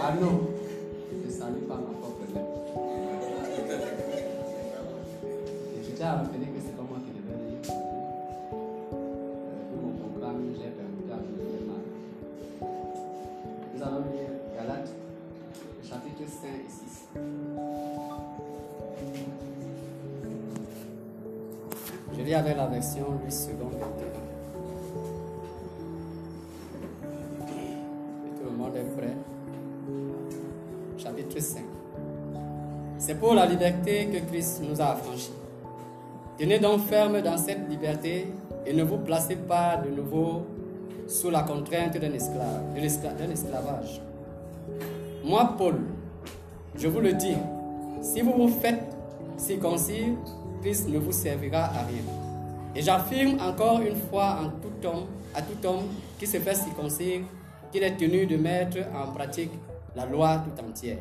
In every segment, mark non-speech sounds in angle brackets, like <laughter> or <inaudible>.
Ah non, je salue par ma propre. Et je tiens à rappeler que c'est pas moi qui devais. Euh, Pour mon programme, j'ai permis à de mal. Nous allons lire Galates, le chapitre 5 et 6. Je lis avec la version 8 secondes Pour la liberté que Christ nous a affranchis. Tenez donc ferme dans cette liberté et ne vous placez pas de nouveau sous la contrainte d'un esclave, d'un esclavage. Moi, Paul, je vous le dis, si vous vous faites circoncire, Christ ne vous servira à rien. Et j'affirme encore une fois tout homme, à tout homme qui se fait circoncire qu'il est tenu de mettre en pratique la loi tout entière.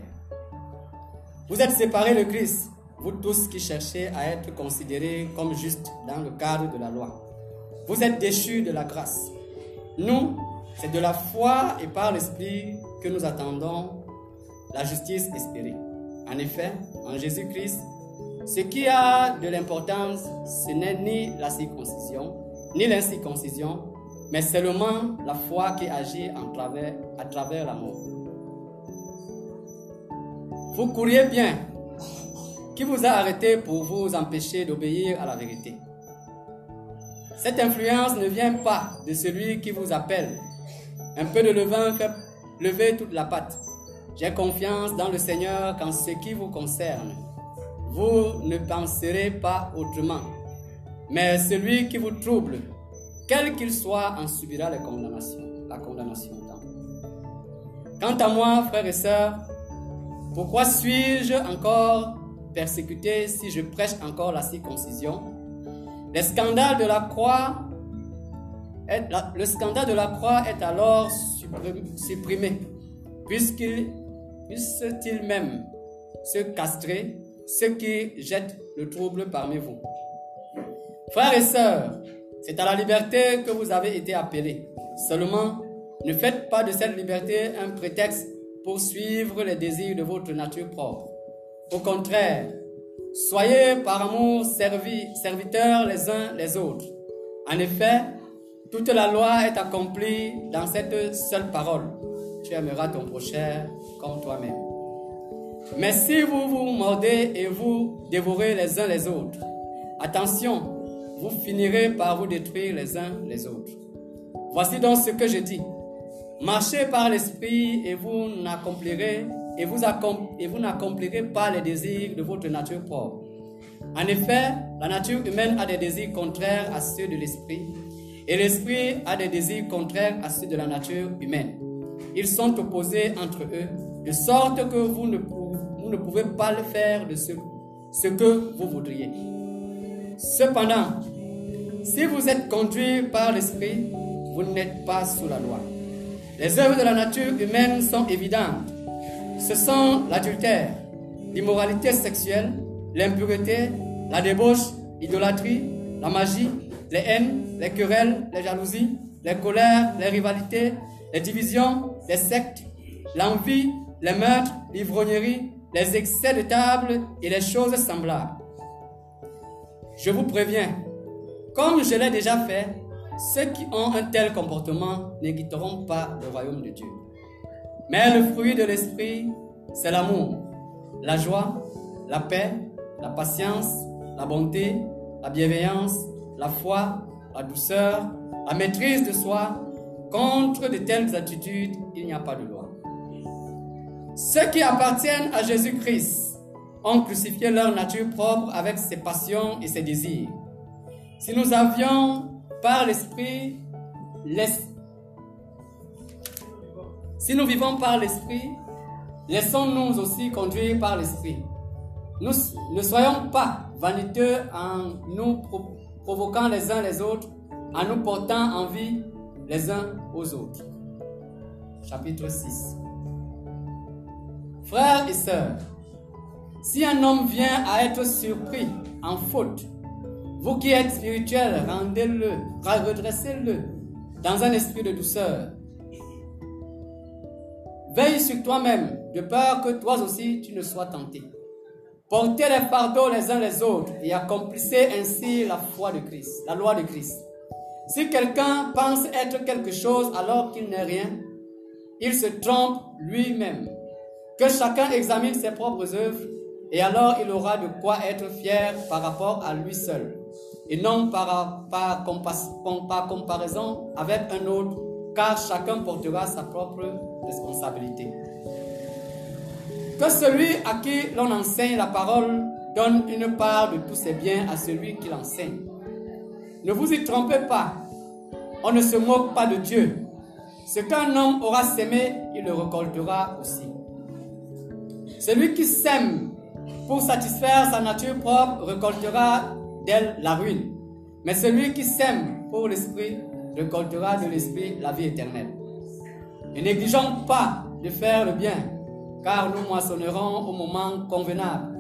Vous êtes séparés de Christ, vous tous qui cherchez à être considérés comme justes dans le cadre de la loi. Vous êtes déchus de la grâce. Nous, c'est de la foi et par l'Esprit que nous attendons la justice espérée. En effet, en Jésus-Christ, ce qui a de l'importance, ce n'est ni la circoncision, ni l'incirconcision, mais seulement la foi qui agit en travers, à travers l'amour. Vous courriez bien. Qui vous a arrêté pour vous empêcher d'obéir à la vérité? Cette influence ne vient pas de celui qui vous appelle. Un peu de levain fait lever toute la pâte. J'ai confiance dans le Seigneur qu'en ce qui vous concerne, vous ne penserez pas autrement. Mais celui qui vous trouble, quel qu'il soit, en subira la condamnation. La condamnation. Quant à moi, frères et sœurs, pourquoi suis-je encore persécuté si je prêche encore la circoncision? Le scandale de la croix est, alors supprimé, supprimé, puisqu'il puisse-t-il même se castrer ceux qui jettent le trouble parmi vous? Frères et sœurs, c'est à la liberté que vous avez été appelés. Seulement, ne faites pas de cette liberté un prétexte pour suivre les désirs de votre nature propre. Au contraire, soyez par amour serviteurs les uns les autres. En effet, toute la loi est accomplie dans cette seule parole. Tu aimeras ton prochain comme toi-même. Mais si vous vous mordez et vous dévorez les uns les autres, attention, vous finirez par vous détruire les uns les autres. Voici donc ce que je dis. Marchez par l'esprit et vous n'accomplirez et vous, n'accomplirez pas les désirs de votre nature propre. En effet, la nature humaine a des désirs contraires à ceux de l'esprit et l'esprit a des désirs contraires à ceux de la nature humaine. Ils sont opposés entre eux, de sorte que vous ne, pouvez pas le faire de ce que vous voudriez. Cependant, si vous êtes conduit par l'esprit, vous n'êtes pas sous la loi. Les œuvres de la nature humaine sont évidentes. Ce sont l'adultère, l'immoralité sexuelle, l'impureté, la débauche, l'idolâtrie, la magie, les haines, les querelles, les jalousies, les colères, les rivalités, les divisions, les sectes, l'envie, les meurtres, l'ivrognerie, les excès de table et les choses semblables. Je vous préviens, comme je l'ai déjà fait, ceux qui ont un tel comportement ne quitteront pas le royaume de Dieu. Mais le fruit de l'esprit, c'est l'amour, la joie, la paix, la patience, la bonté, la bienveillance, la foi, la douceur, la maîtrise de soi. Contre de telles attitudes, il n'y a pas de loi. Ceux qui appartiennent à Jésus-Christ ont crucifié leur nature propre avec ses passions et ses désirs. Si nous avions par l'Esprit, l'es- si nous vivons par l'Esprit, laissons-nous aussi conduire par l'Esprit. Nous ne soyons pas vaniteux en nous pro- provoquant les uns les autres, en nous portant envie les uns aux autres. Chapitre 6. Frères et sœurs, si un homme vient à être surpris en faute, vous qui êtes spirituels, rendez-le, redressez-le dans un esprit de douceur. Veille sur toi-même, de peur que toi aussi tu ne sois tenté. Portez les fardeaux les uns les autres et accomplissez ainsi la foi de Christ, la loi de Christ. Si quelqu'un pense être quelque chose alors qu'il n'est rien, il se trompe lui-même. Que chacun examine ses propres œuvres et alors il aura de quoi être fier par rapport à lui seul et non par, par, par comparaison avec un autre, car chacun portera sa propre responsabilité. Que celui à qui l'on enseigne la parole donne une part de tous ses biens à celui qui l'enseigne. Ne vous y trompez pas, on ne se moque pas de Dieu. Ce qu'un homme aura sémé, il le récoltera aussi. Celui qui sème pour satisfaire sa nature propre récoltera d'elle la ruine. Mais celui qui sème pour l'esprit récoltera de l'esprit la vie éternelle. Ne négligeons pas de faire le bien, car nous moissonnerons au moment convenable.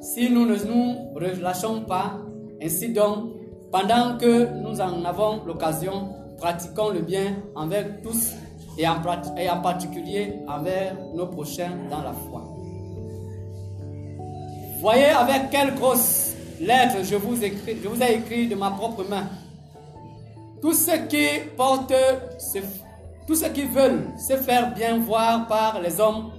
Si nous ne nous relâchons pas, ainsi donc, pendant que nous en avons l'occasion, pratiquons le bien envers tous et en, et en particulier envers nos prochains dans la foi. Voyez avec quelle grosse lettre je vous, ai écrit de ma propre main. Tous ceux qui portent, tous ceux qui veulent se faire bien voir par les hommes,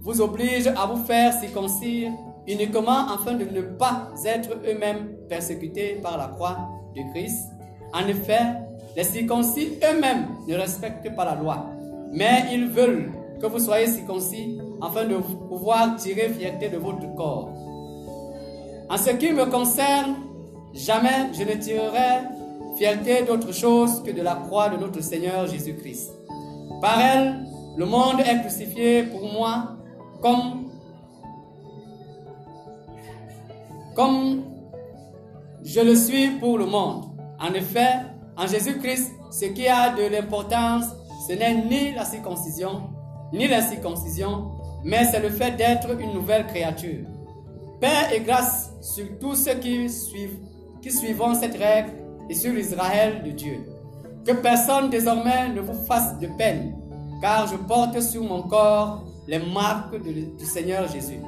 vous obligent à vous faire circoncire uniquement afin de ne pas être eux-mêmes persécutés par la croix de Christ. En effet, les circoncis eux-mêmes ne respectent pas la loi, mais ils veulent que vous soyez circoncis afin de pouvoir tirer fierté de votre corps. En ce qui me concerne, jamais je ne tirerai fierté d'autre chose que de la croix de notre Seigneur Jésus-Christ. Par elle, le monde est crucifié pour moi comme, comme je le suis pour le monde. En effet, en Jésus-Christ, ce qui a de l'importance, ce n'est ni la circoncision, ni la circoncision, mais c'est le fait d'être une nouvelle créature. Paix et grâce sur tous ceux qui suivent, qui suivront cette règle et sur Israël de Dieu. Que personne désormais ne vous fasse de peine, car je porte sur mon corps les marques du Seigneur Jésus.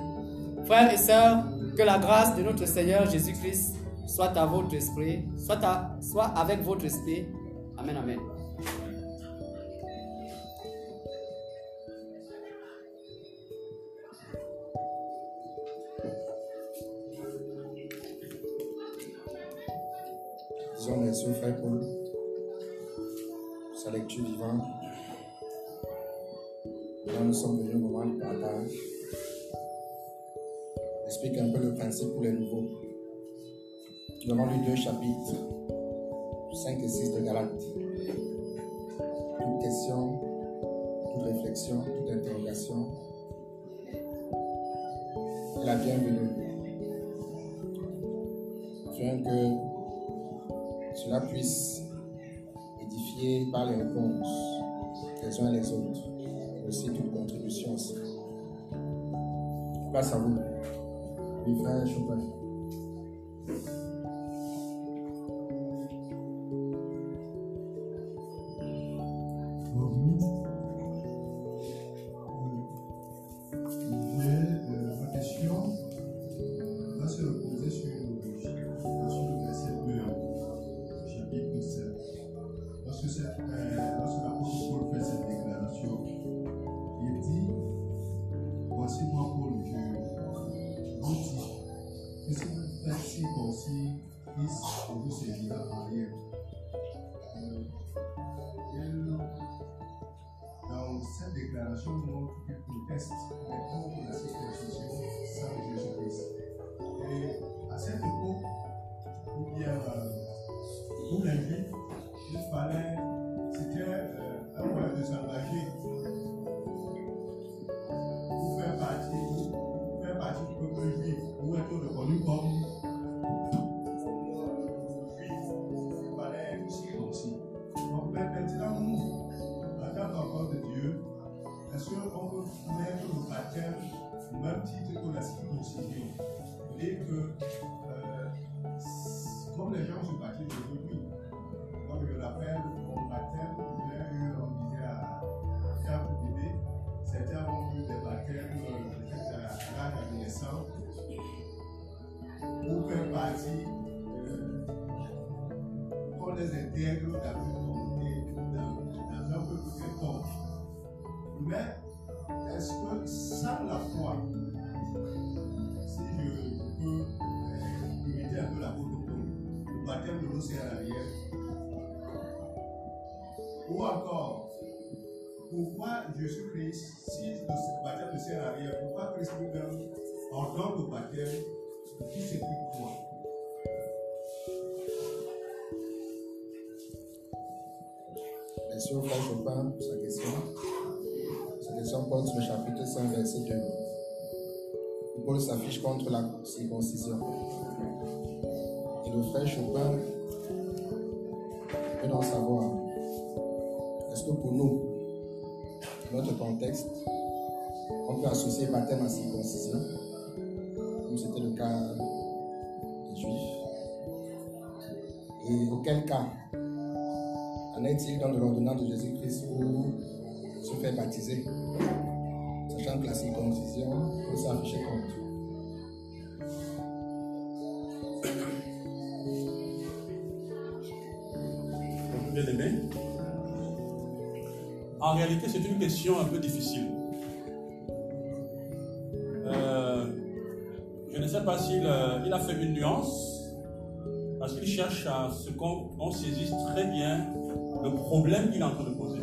Frères et sœurs, que la grâce de notre Seigneur Jésus-Christ soit à votre esprit, soit, à, soit avec votre esprit. Amen, amen. Merci frère Paul sa lecture vivante. Nous sommes venus au moment du partage. Explique un peu le principe pour les nouveaux. Nous avons lu deux chapitres, 5 et 6 de Galates. Toute question, toute réflexion, toute interrogation la bienvenue. Afin que cela puisse édifier par les réponses les uns les autres, et aussi toute contribution aussi. Grâce à vous. Oui, Est-ce aussi pour vous Dans cette déclaration, montre qu'il la circoncision sans Jésus-Christ. Et à cette époque, ou bien euh, pour il fallait Chopin. qu'on les intègre dans une communauté, dans, dans un peuple quelconque. Mais est-ce que sans la foi, si je peux euh, imiter un peu la protocole, le baptême de l'eau rien Ou encore, pourquoi Jésus-Christ, si le baptême ne sert à pourquoi Christ lui-même ordonne le baptême de tous ceux qui Chopin pour sa question. Sa question sur le chapitre 5, verset 2. où Paul s'affiche contre la circoncision. Et le frère Chopin veut en savoir est-ce que pour nous, dans notre contexte, on peut associer baptême à circoncision, comme c'était le cas des Juifs? Et auquel cas est-il dans l'ordonnance de Jésus-Christ pour se faire baptiser? Sachant que la circoncision peut s'afficher contre. Bien aimé. En réalité, c'est une question un peu difficile. Euh, je ne sais pas s'il euh, il a fait une nuance, parce qu'il cherche à ce qu'on on saisisse très bien le problème qu'il est en train de poser.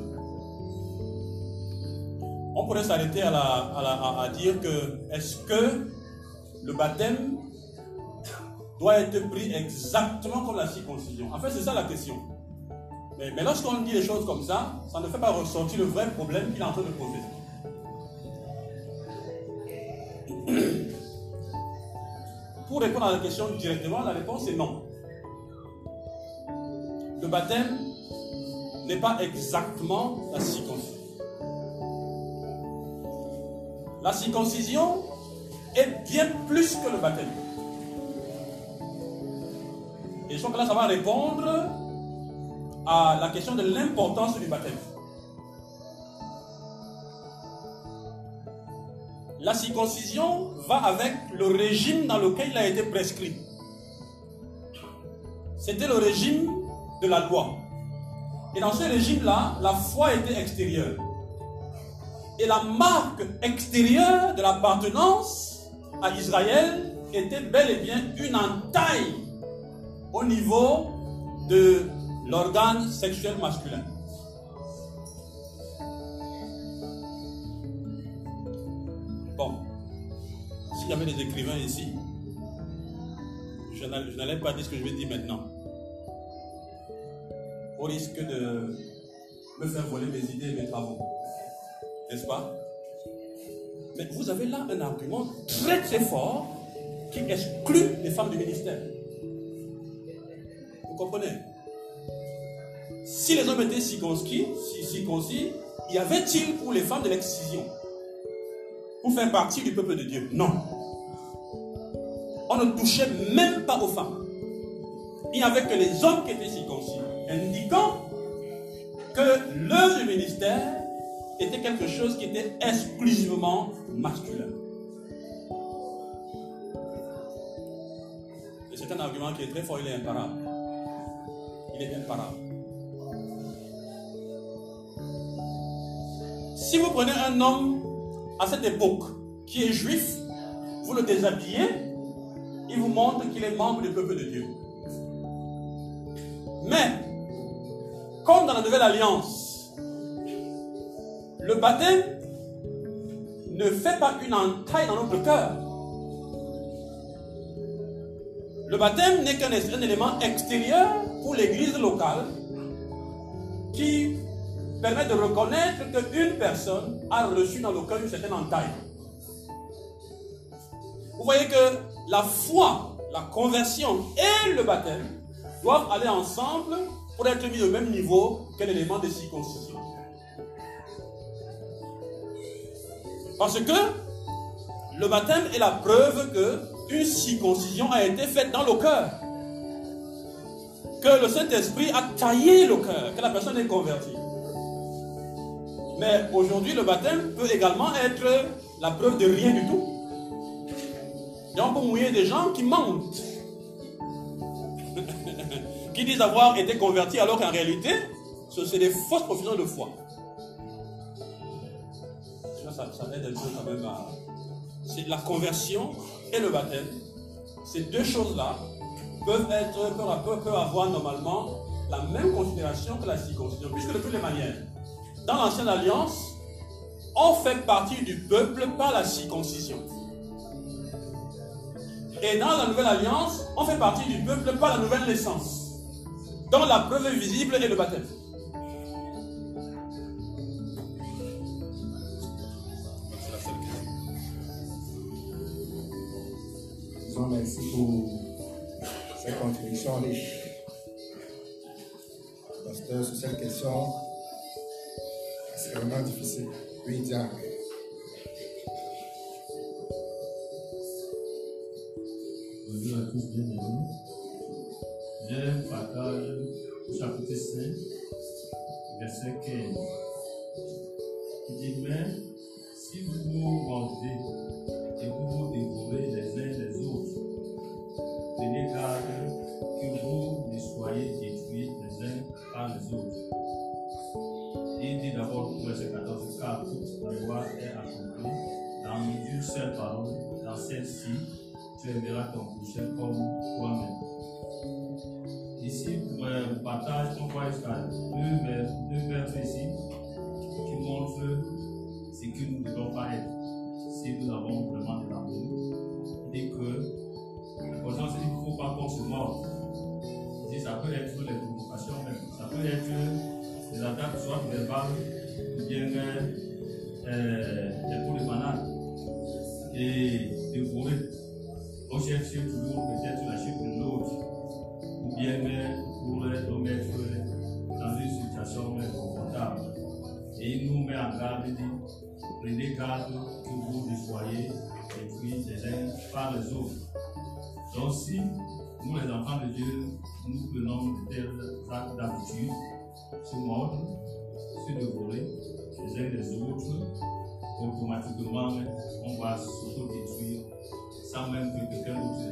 On pourrait s'arrêter à, dire que est-ce que le baptême doit être pris exactement comme la circoncision? En fait, c'est ça la question. Mais, mais lorsqu'on dit les choses comme ça, ça ne fait pas ressortir le vrai problème qu'il est en train de poser. <coughs> Pour répondre à la question directement, la réponse est non. Le baptême n'est pas exactement la circoncision. La circoncision est bien plus que le baptême. Et je crois que là, ça va répondre à la question de l'importance du baptême. La circoncision va avec le régime dans lequel il a été prescrit. C'était le régime de la loi. Et dans ce régime-là, la foi était extérieure. Et la marque extérieure de l'appartenance à Israël était bel et bien une entaille au niveau de l'organe sexuel masculin. Bon, s'il y avait des écrivains ici, je n'allais pas dire ce que je vais dire maintenant. Au risque de me faire voler mes idées et mes travaux. N'est-ce pas? Mais vous avez là un argument très très fort qui exclut les femmes du ministère. Vous comprenez? Si les hommes étaient circoncis, si- y avait-il pour les femmes de l'excision Pour faire partie du peuple de Dieu? Non. On ne touchait même pas aux femmes. Il n'y avait que les hommes qui étaient circoncis, indiquant que le ministère était quelque chose qui était exclusivement masculin. Et c'est un argument qui est très fort, il est imparable. Il est imparable. Si vous prenez un homme à cette époque qui est juif, vous le déshabillez, il vous montre qu'il est membre du peuple de Dieu. Mais, comme dans la nouvelle alliance, le baptême ne fait pas une entaille dans notre cœur. Le baptême n'est qu'un un élément extérieur pour l'église locale qui permet de reconnaître qu'une personne a reçu dans le cœur une certaine entaille. Vous voyez que la foi, la conversion et le baptême doivent aller ensemble pour être mis au même niveau qu'un élément de circoncision. Parce que le baptême est la preuve que une circoncision a été faite dans le cœur. Que le Saint-Esprit a taillé le cœur, que la personne est convertie. Mais aujourd'hui, le baptême peut également être la preuve de rien du tout. Et on peut mouiller des gens qui mentent. Qui disent avoir été convertis alors qu'en réalité, ce sont des fausses professions de foi. Ça, ça, un peu quand même à... C'est la conversion et le baptême. Ces deux choses-là peuvent, être, peuvent, peuvent avoir normalement la même considération que la circoncision, puisque de toutes les manières, dans l'ancienne alliance, on fait partie du peuple par la circoncision. Et dans la nouvelle alliance, on fait partie du peuple par la nouvelle naissance. Dont la preuve visible est le baptême. Merci pour cette contribution riche. Pasteur, sur cette question, c'est vraiment difficile. Oui, Diane. Bonjour à tous, bienvenue. J'ai un partage chapitre 5, verset 15. Il dit Mais si vous vous mordez et vous vous dévorez les uns les autres, tenez garde que vous ne soyez détruits les uns par les autres. Il dit d'abord au verset 14 Car toute la loi est accomplie dans une seule parole, dans celle-ci, tu aimeras ton prochain comme toi-même. Ici, pour euh, le partage, on voit jusqu'à deux vers, deux versets ici qui montrent ce que nous ne devons pas être si nous avons vraiment de l'amour. Dit que, par exemple, il ne faut pas qu'on se morde. Ça peut être les provocations même. Ça peut être des attaques, soit verbales, ou bien euh, des coups de banane. Et dévorer. On cherche toujours peut-être la chute de l'autre ou bien euh, pour le mettre dans une situation confortable. Et il nous met en garde, dit, prenez garde que vous soyez détruits les uns par les autres. Donc si nous les enfants de Dieu, nous prenons de tels actes d'habitude, se mordre, se dévorer les uns les autres, automatiquement on va s'auto-détruire sans même que quelqu'un dise.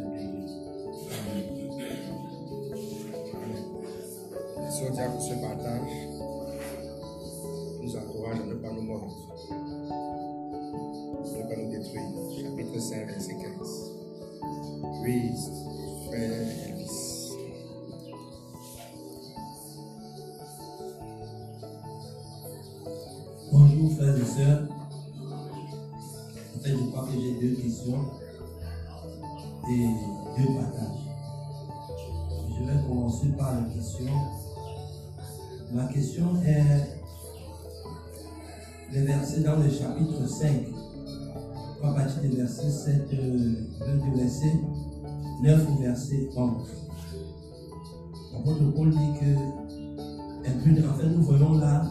Merci au diable pour ce partage. Nous encourage à ne pas nous mordre. Ne pas nous détruire. Chapitre 5, verset 15. Oui, frère Elvis. Bonjour frères et sœurs. En fait, je crois que j'ai deux questions et deux partages. Je vais commencer par la question. Ma question est les versets dans le chapitre 5, à partir du verset 7, euh, verset 9 au verset 11. L'apôtre Paul dit que, en fait, nous voyons là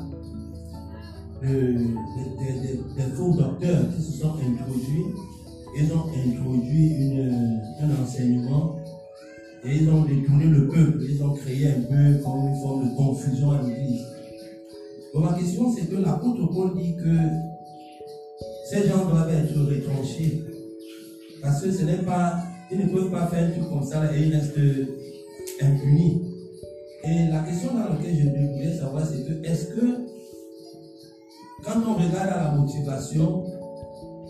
des, des- des faux docteurs qui se sont introduits. Ils ont introduit une- un enseignement et ils ont détourné le peuple. Ils ont créé un peu comme une forme de confusion à l'église. Donc ma question c'est que l'apôtre Paul dit que ces gens doivent être retranchés. Parce que ce n'est pas, ils ne peuvent pas faire un truc comme ça et ils restent impunis. Et la question dans laquelle je voulais savoir, c'est que est-ce que quand on regarde à la motivation,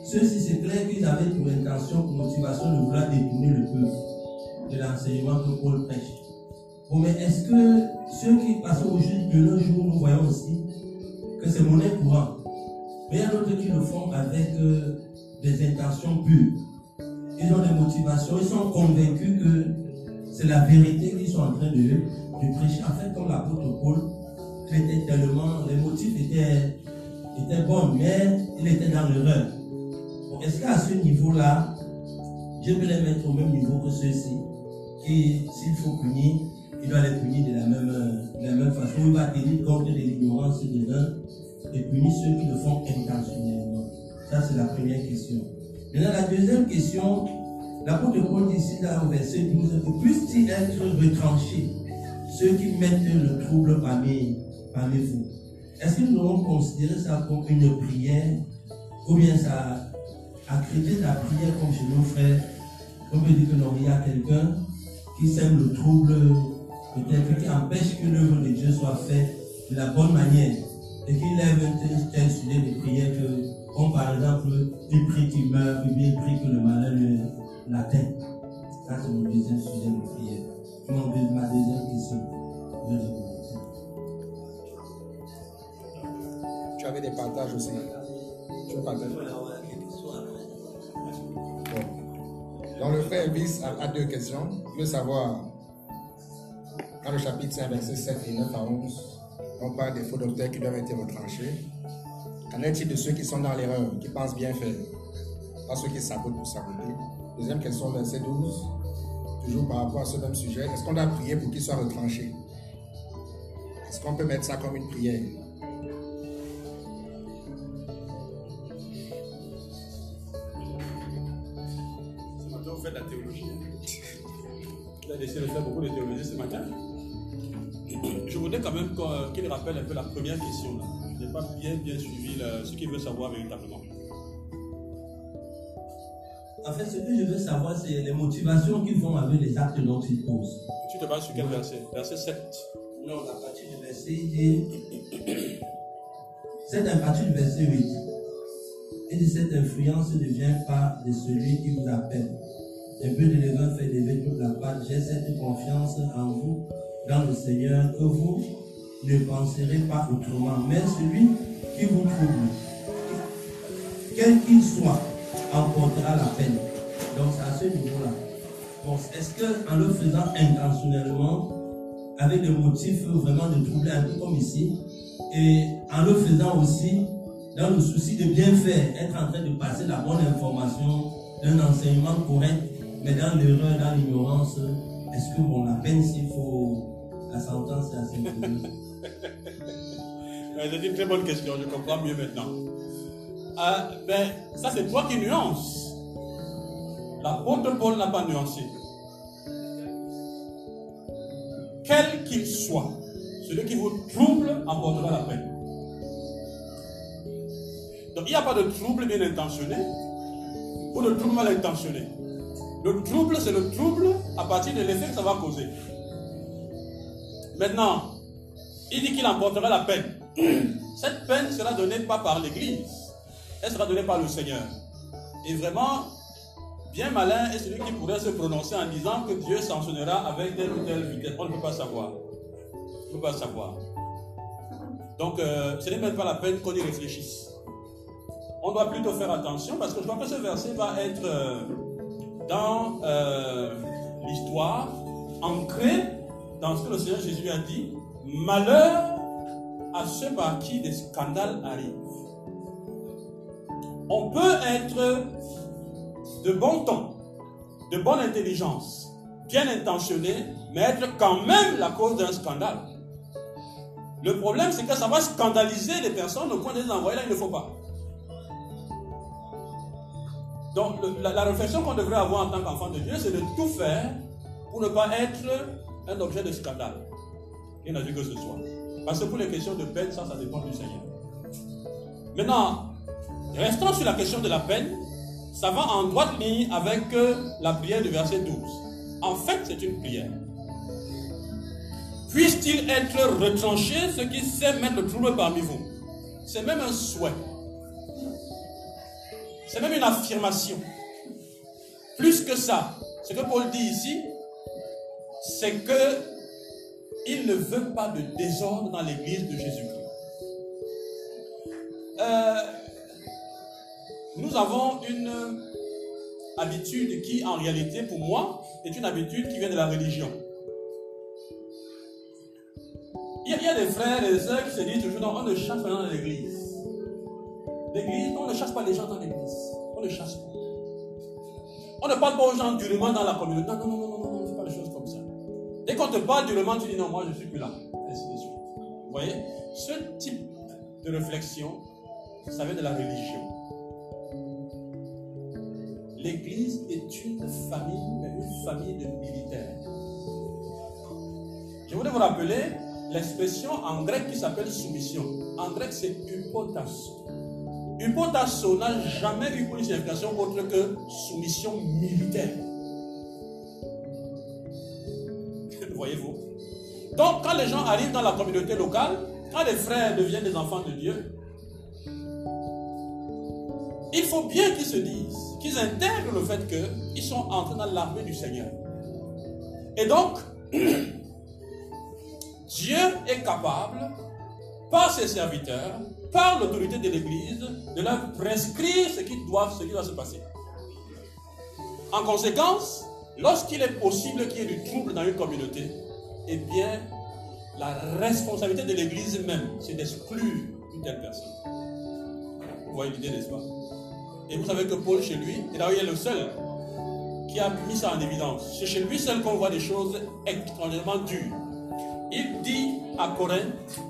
ceux-ci c'est clair qu'ils avaient pour intention, pour motivation de vouloir détourner le peuple de l'enseignement que Paul prêche. Bon, mais est-ce que ceux qui passent au jour de nos jours, nous voyons aussi que c'est monnaie courante. Mais il y a d'autres qui le font avec euh, des intentions pures. Ils ont des motivations, ils sont convaincus que c'est la vérité qu'ils sont en train de, prêcher. En fait, comme l'apôtre Paul, était tellement, les motifs étaient, étaient bons, mais il était dans l'erreur. Est-ce qu'à ce niveau-là, Dieu peut les mettre au même niveau que ceux-ci, qui, s'il faut punir, il doit les punir de la même, euh, de la même façon. Il va tenir compte de l'ignorance des uns et punir ceux qui le font intentionnellement. Ça, c'est la première question. Maintenant, la deuxième question, l'apôtre Paul dit ici, là, au verset 12, que puissent-ils être retranchés, ceux qui mettent le trouble parmi, parmi vous? Est-ce que nous devons considérer ça comme une prière ou bien ça accrédite la prière comme chez nos frères On peut dire que non, il y a quelqu'un qui sème le trouble peut-être qui empêche que l'œuvre de Dieu soit faite de la bonne manière et qu'il lève un tel, sujet de prière que, comme par exemple, il prie qu'il meurt, ou bien il prie que le malheur l'atteint. Ça, c'est mon deuxième sujet de prière. Mon ma deuxième question. Tu avais des partages aussi. Tu veux Donc le frère Elvis a, deux questions. Il veut savoir, dans le chapitre 5, versets 7 et 9 à 11, on parle des faux docteurs qui doivent être retranchés. Qu'en est-il de ceux qui sont dans l'erreur, qui pensent bien faire Pas ceux qui sabotent pour saboter? Deuxième question, verset 12, toujours par rapport à ce même sujet. Est-ce qu'on doit prier pour qu'ils soient retranchés? Est-ce qu'on peut mettre ça comme une prière? Rappelle un peu la première question. Là. Je n'ai pas bien, bien suivi là, ce qu'il veut savoir véritablement. En fait, ce que je veux savoir, c'est les motivations qui vont avec les actes dont ils posent. Tu te bases sur quel verset? Verset 7. Non, à partir du verset, dit, c'est à partir du verset 8. Et de cette influence ne vient pas de celui qui vous appelle. Un peu de levain fait lever toute la pâte. J'ai cette confiance en vous, dans le Seigneur, que vous ne penserez pas autrement. Mais celui qui vous trouble, quel qu'il soit, emportera la peine. Donc c'est à ce niveau-là. Est-ce que en le faisant intentionnellement, avec le motif vraiment de troubler un peu comme ici, et en le faisant aussi dans le souci de bien faire, être en train de passer la bonne information, un enseignement correct, mais dans l'erreur, dans l'ignorance, est-ce que bon, la peine s'il faut, la sentence est assez <laughs> C'est une très bonne question, je comprends mieux maintenant. Ah, ben, ça, c'est toi qui nuances. L'apôtre Paul n'a pas nuancé. Quel qu'il soit, celui qui vous trouble emportera la peine. Donc, il n'y a pas de trouble bien intentionné ou de trouble mal intentionné. Le trouble, c'est le trouble à partir de l'effet que ça va causer. Maintenant, il dit qu'il emportera la peine. <clears throat> Cette peine sera donnée pas par l'Église, elle sera donnée par le Seigneur. Et vraiment, bien malin est celui qui pourrait se prononcer en disant que Dieu sanctionnera avec telle ou telle vitesse. On ne peut pas savoir. On ne peut pas savoir. Donc, euh, ce n'est même pas la peine qu'on y réfléchisse. On doit plutôt faire attention parce que je crois que ce verset va être euh, dans euh, l'histoire, ancré dans ce que le Seigneur Jésus a dit. Malheur à ceux par qui des scandales arrivent. On peut être de bon ton, de bonne intelligence, bien intentionné, mais être quand même la cause d'un scandale. Le problème, c'est que ça va scandaliser les personnes au point de les envoyer là, il ne faut pas. Donc, la réflexion qu'on devrait avoir en tant qu'enfant de Dieu, c'est de tout faire pour ne pas être un objet de scandale. Il n'a vu que ce soit. Parce que pour les questions de peine, ça, ça dépend du Seigneur. Maintenant, restons sur la question de la peine. Ça va en droite ligne avec euh, la prière du verset 12. En fait, c'est une prière. Puisse-t-il être retranché ceux qui sait mettre le trouble parmi vous? C'est même un souhait. C'est même une affirmation. Plus que ça, ce que Paul dit ici, c'est que il ne veut pas de désordre dans l'église de Jésus-Christ. Euh, nous avons une habitude qui, en réalité, pour moi, est une habitude qui vient de la religion. Il y a, des frères et des sœurs qui se disent toujours, non, on ne chasse pas dans l'église. L'église, on ne chasse pas les gens dans l'église. On ne chasse pas. On ne parle pas aux gens durement dans la communauté. Non, non, non, non, non, Dès qu'on te parle durement, tu dis non, moi je suis plus là. Ainsi de suite. Vous voyez? Ce type de réflexion, ça vient de la religion. L'église est une famille, mais une famille de militaires. Je voudrais vous rappeler l'expression en grec qui s'appelle soumission. En grec, c'est hypotasso. Hypotasso n'a jamais eu une signification autre que soumission militaire. Voyez-vous Donc, quand les gens arrivent dans la communauté locale, quand les frères deviennent des enfants de Dieu, il faut bien qu'ils se disent, qu'ils intègrent le fait qu'ils sont entrés dans l'armée du Seigneur. Et donc, <clears throat> Dieu est capable, par ses serviteurs, par l'autorité de l'Église, de leur prescrire ce qui doit, ce qui doit se passer. En conséquence, lorsqu'il est possible qu'il y ait du trouble dans une communauté, eh bien, la responsabilité de l'Église même, c'est d'exclure une telle personne. Vous voyez l'idée, n'est-ce pas? Et vous savez que Paul, chez lui, et là où il est le seul qui a mis ça en évidence, c'est chez lui seul qu'on voit des choses extraordinairement dures. Il dit à Corinthe,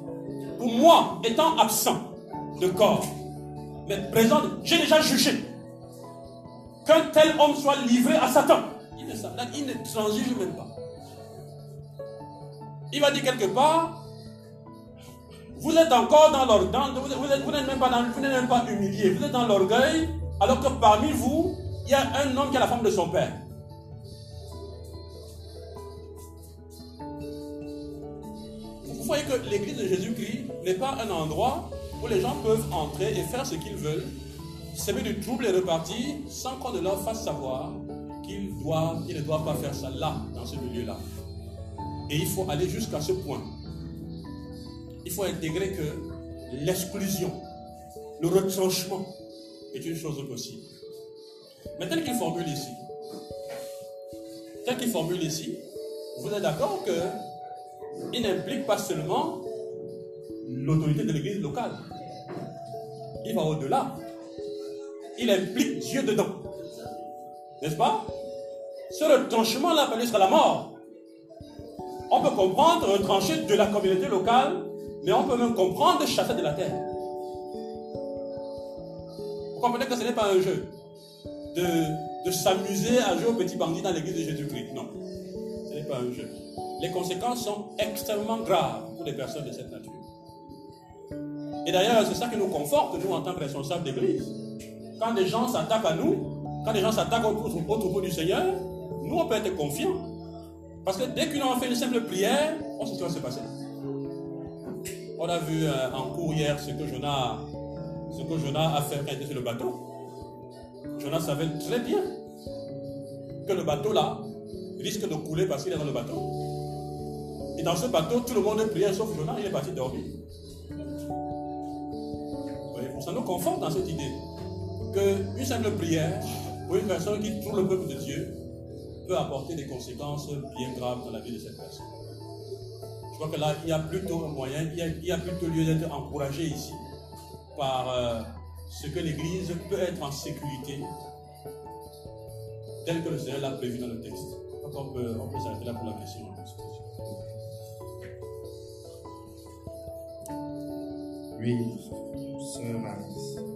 pour moi, étant absent de corps, mais présent, j'ai déjà jugé qu'un tel homme soit livré à Satan. Il ne, il ne transige même pas. Il va dire quelque part, vous êtes encore dans l'orgueil, vous, n'êtes même, pas même pas humilié, vous êtes dans l'orgueil, alors que parmi vous, il y a un homme qui a la forme de son père. Vous voyez que l'église de Jésus-Christ n'est pas un endroit où les gens peuvent entrer et faire ce qu'ils veulent, semer du trouble et repartir sans qu'on ne leur fasse savoir qu'ils doivent, ils ne doivent pas faire ça là, dans ce milieu-là. Et il faut aller jusqu'à ce point. Il faut intégrer que l'exclusion, le retranchement est une chose possible. Mais tel qu'il formule ici, tel qu'il formule ici, vous êtes d'accord que il n'implique pas seulement l'autorité de l'église locale. Il va au-delà. Il implique Dieu dedans. N'est-ce pas? Ce retranchement-là peut être la mort. On peut comprendre retrancher de la communauté locale, mais on peut même comprendre chasser de la terre. Vous comprenez que ce n'est pas un jeu de, s'amuser à jouer au petit bandit dans l'église de Jésus-Christ. Non, ce n'est pas un jeu les conséquences sont extrêmement graves pour les personnes de cette nature. Et d'ailleurs, c'est ça qui nous conforte, nous, en tant que responsables d'église. Quand des gens s'attaquent à nous, quand des gens s'attaquent au, au, troupeau du Seigneur, nous, on peut être confiants. Parce que dès qu'ils ont fait une simple prière, on sait ce qui va se passer. On a vu euh, en cours hier ce que Jonas, ce que Jonas a fait quand il était sur le bateau. Jonas savait très bien que le bateau là risque de couler parce qu'il est dans le bateau. Et dans ce bateau, tout le monde priait sauf Jonas, il est parti dormir. Vous ça nous conforte dans cette idée qu'une simple prière pour une personne qui trouve le peuple de Dieu peut apporter des conséquences bien graves dans la vie de cette personne. Je crois que là, il y a plutôt un moyen, il y a, plutôt lieu d'être encouragé ici par euh, ce que l'Église peut être en sécurité tel que le Seigneur l'a prévu dans le texte. On peut, peut s'arrêter là pour la question. Oui, sœur Alice.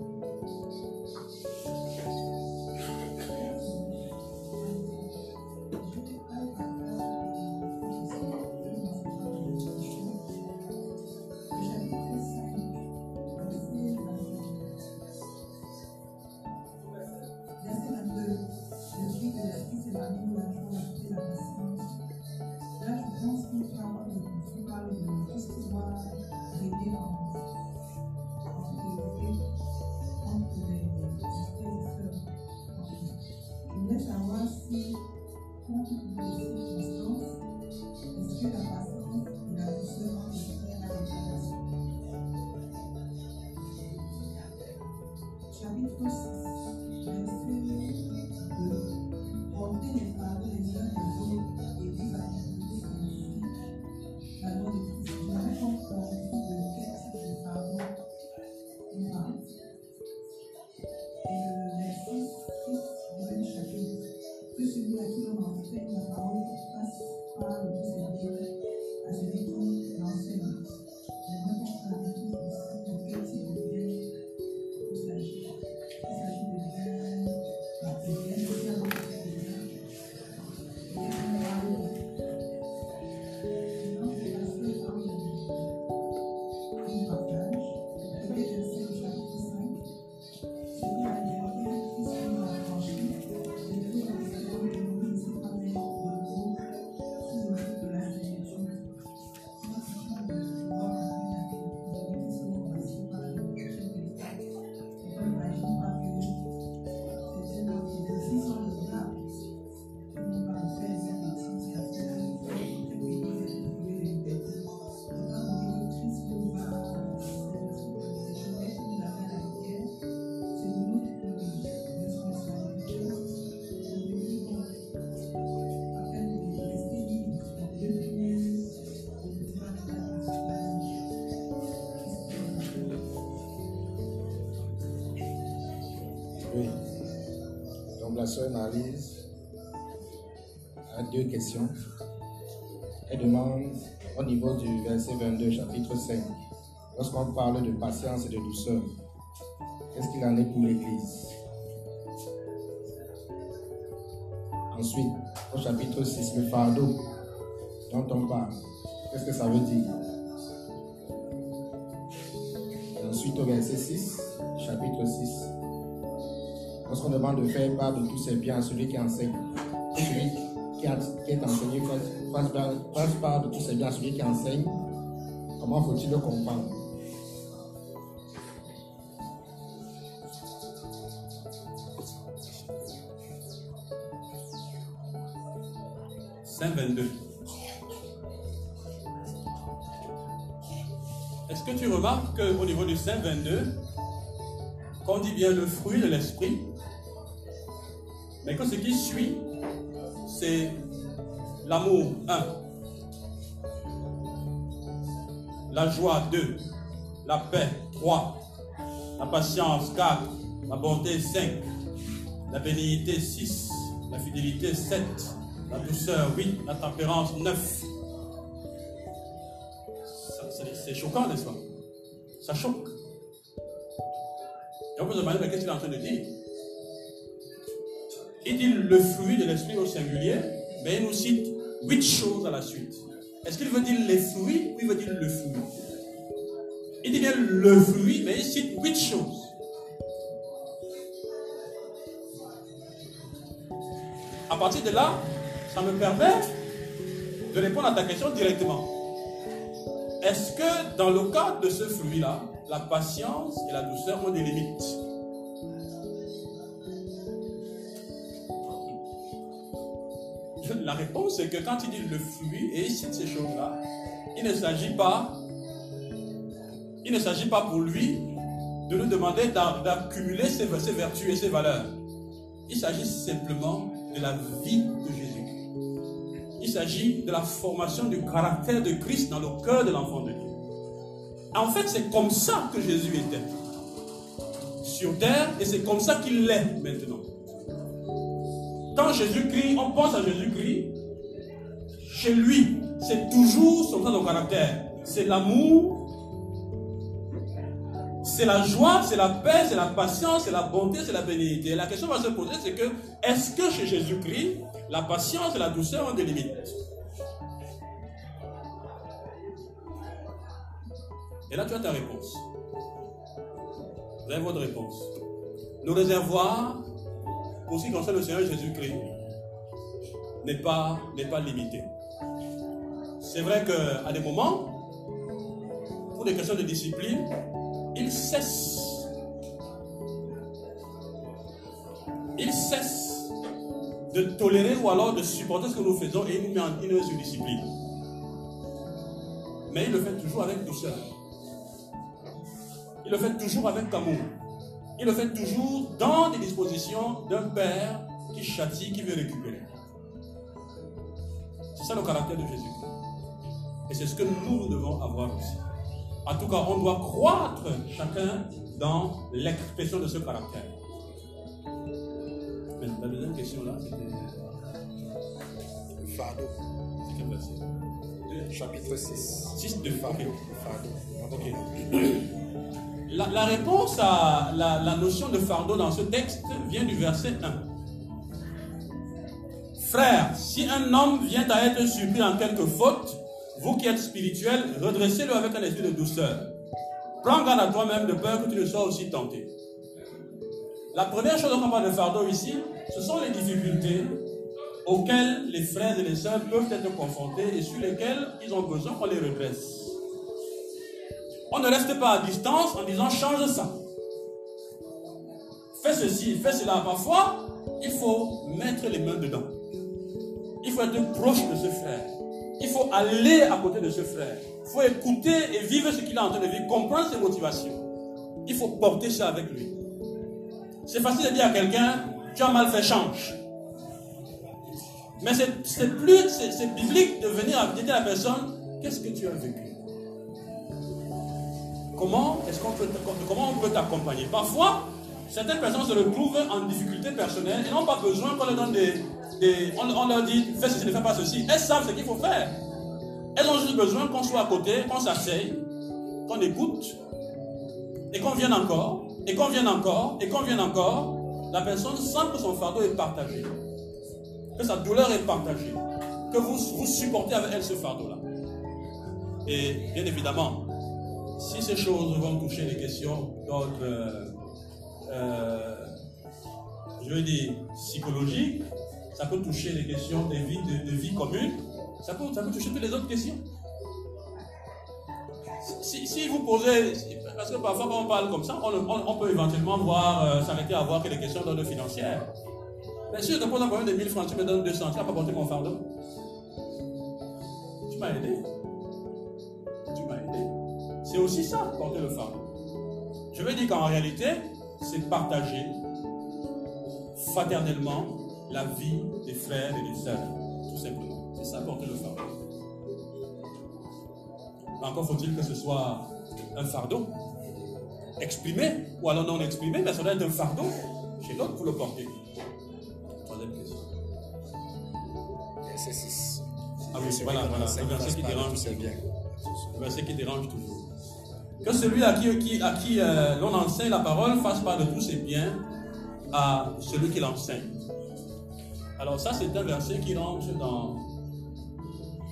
Soeur Marise a deux questions. Elle demande au niveau du verset 22, chapitre 5, lorsqu'on parle de patience et de douceur, qu'est-ce qu'il en est pour l'Église? Ensuite, au chapitre 6, le fardeau dont on parle, qu'est-ce que ça veut dire? Ensuite, au verset 6, chapitre 6, lorsqu'on demande de faire part de tous ses biens à celui qui enseigne, celui qui, est enseigné fasse, part- de tous ses biens à celui qui enseigne, comment faut-il le comprendre? Saint 22. Est-ce que tu remarques qu'au niveau du Saint 22, quand on dit bien le fruit de l'esprit, mais que ce qui suit, c'est l'amour 1, la joie 2, la paix 3, la patience 4, la bonté 5, la bénignité 6, la fidélité 7, la douceur 8, la tempérance 9. Ça, c'est- choquant, n'est-ce pas? Ça choque. Et on peut se demander, mais qu'est-ce qu'il est en train de dire? Il dit le fruit de l'esprit au singulier, mais il nous cite huit choses à la suite. Est-ce qu'il veut dire les fruits ou il veut dire le fruit Il dit bien le fruit, mais il cite huit choses. À partir de là, ça me permet de répondre à ta question directement. Est-ce que dans le cadre de ce fruit-là, la patience et la douceur ont des limites? La réponse est que quand il dit le fruit et il cite ces choses-là, il ne s'agit pas, il ne s'agit pas pour lui de nous demander d'a- d'accumuler ses, vertus et ses valeurs. Il s'agit simplement de la vie de Jésus. Il s'agit de la formation du caractère de Christ dans le cœur de l'enfant de Dieu. En fait, c'est comme ça que Jésus était sur terre et c'est comme ça qu'il est maintenant. Quand Jésus-Christ, on pense à Jésus-Christ, chez lui, c'est toujours son son caractère. C'est l'amour, c'est la joie, c'est la paix, c'est la patience, c'est la bonté, c'est la bénignité. La question va se poser, c'est que, est-ce que chez Jésus-Christ, la patience et la douceur ont des limites? Et là, tu as ta réponse. Vous avez votre réponse. Le réservoir, pour ce qui concerne le Seigneur Jésus-Christ, n'est pas, pas limité. C'est vrai qu'à des moments, pour des questions de discipline, il cesse. Il cesse de tolérer ou alors de supporter ce que nous faisons et il nous met en sous discipline. Mais il le fait toujours avec douceur. Il le fait toujours avec amour. Il le fait toujours dans des dispositions d'un père qui châtie, qui veut récupérer. C'est ça le caractère de Jésus. Et c'est ce que nous, devons avoir aussi. En tout cas, on doit croître chacun dans l'expression de ce caractère. Mais la deuxième question là, c'était. Le fardeau, c'est quel verset? Chapitre 6. 6 de Fardeau. ok. fardeau. Ok. <clears throat> La, réponse à la, notion de fardeau dans ce texte vient du verset 1. Frère, si un homme vient à être surpris en quelque faute, vous qui êtes spirituels, redressez-le avec un esprit de douceur. Prends garde à toi-même de peur que tu ne sois aussi tenté. La première chose dont on parle de fardeau ici, ce sont les difficultés auxquelles les frères et les sœurs peuvent être confrontés et sur lesquelles ils ont besoin qu'on les redresse. On ne reste pas à distance en disant change ça. Fais ceci, fais cela. Parfois, il faut mettre les mains dedans. Il faut être proche de ce frère. Il faut aller à côté de ce frère. Il faut écouter et vivre ce qu'il est en train de vivre, comprendre ses motivations. Il faut porter ça avec lui. C'est facile de dire à quelqu'un, tu as mal fait, change. Mais c'est plus, c'est biblique de venir à dire à la personne, qu'est-ce que tu as vécu? Comment est-ce qu'on peut, comment on peut t'accompagner? Parfois, certaines personnes se retrouvent en difficulté personnelle et n'ont pas besoin qu'on leur donne des. on leur dit fais ceci, ne fais pas ceci. Elles savent ce qu'il faut faire. Elles ont juste besoin qu'on soit à côté, qu'on s'asseye, qu'on écoute, et qu'on vienne encore, et qu'on vienne encore, et qu'on vienne encore. La personne sent que son fardeau est partagé, que sa douleur est partagée, que vous, vous supportez avec elle ce fardeau-là. Et bien évidemment, si ces choses vont toucher les questions d'ordre, euh, euh, je veux dire, psychologique, ça peut toucher les questions de vie, de, vie commune, ça peut, toucher toutes les autres questions. Si, vous posez, parce que parfois quand on parle comme ça, on, peut éventuellement voir, euh, s'arrêter à voir que les questions d'ordre financière. Mais si je te pose un problème de 1000 francs, tu me donnes 200, tu vas pas porter mon fardeau. Tu m'as aidé. C'est aussi ça, porter le fardeau. Je veux dire qu'en réalité, c'est partager fraternellement la vie des frères et des sœurs. Tout simplement. C'est ça, porter le fardeau. Mais encore faut-il que ce soit un fardeau exprimé, ou alors non exprimé, mais ça doit être un fardeau chez l'autre pour le porter. Troisième question. Verset 6. Ah oui, voilà, voilà, le verset qui dérange. C'est bien. Le verset qui dérange toujours. Que celui à qui, à qui euh, l'on enseigne la parole fasse part de tous ses biens à celui qui l'enseigne. Alors ça, c'est un verset qui rentre dans...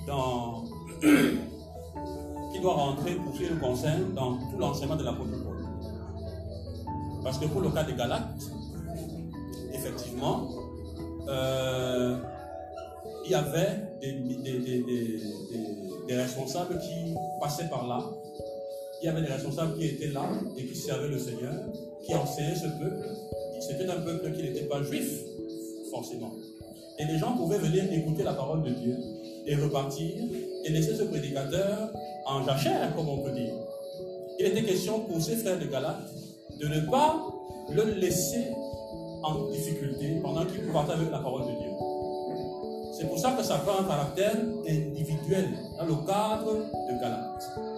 dans <clears throat> qui doit rentrer pour ce qui nous concerne dans tout l'enseignement de l'apôtre Paul. Parce que pour le cas des Galates, effectivement, euh, il y avait des- des- des- des responsables qui passaient par là. Il y avait des responsables qui étaient là et qui servaient le Seigneur, qui enseignaient ce peuple. C'était un peuple qui n'était pas juif, forcément. Et les gens pouvaient venir écouter la parole de Dieu et repartir et laisser ce prédicateur en jachère, comme on peut dire. Il était question pour ces frères de Galate de ne pas le laisser en difficulté pendant qu'il partage la parole de Dieu. C'est pour ça que ça prend un caractère individuel dans le cadre de Galate.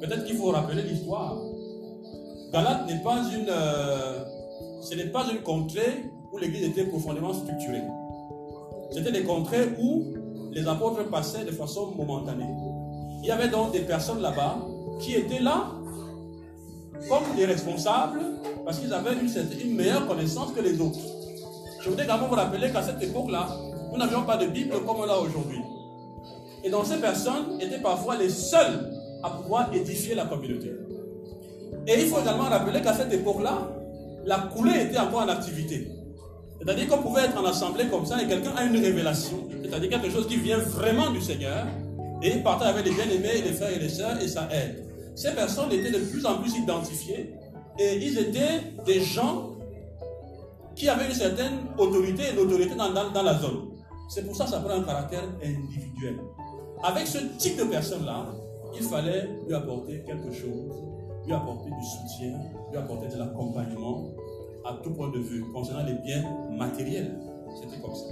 Peut-être qu'il faut rappeler l'histoire. Galate n'est pas une, euh, ce n'est pas une contrée où l'Église était profondément structurée. C'était des contrées où les apôtres passaient de façon momentanée. Il y avait donc des personnes là-bas qui étaient là comme des responsables parce qu'ils avaient une, une meilleure connaissance que les autres. Je voudrais également vous rappeler qu'à cette époque-là, nous n'avions pas de Bible comme on l'a aujourd'hui. Et donc ces personnes étaient parfois les seules à pouvoir édifier la communauté. Et il faut également rappeler qu'à cette époque-là, la coulée était encore en activité. C'est-à-dire qu'on pouvait être en assemblée comme ça et quelqu'un a une révélation, c'est-à-dire quelque chose qui vient vraiment du Seigneur, et il partage avec les bien-aimés, les frères et les sœurs, et ça aide. Ces personnes étaient de plus en plus identifiées, et ils étaient des gens qui avaient une certaine autorité et l'autorité dans, dans- dans la zone. C'est pour ça que ça prend un caractère individuel. Avec ce type de personne-là, il fallait lui apporter quelque chose, lui apporter du soutien, lui apporter de l'accompagnement à tout point de vue concernant les biens matériels. C'était comme ça.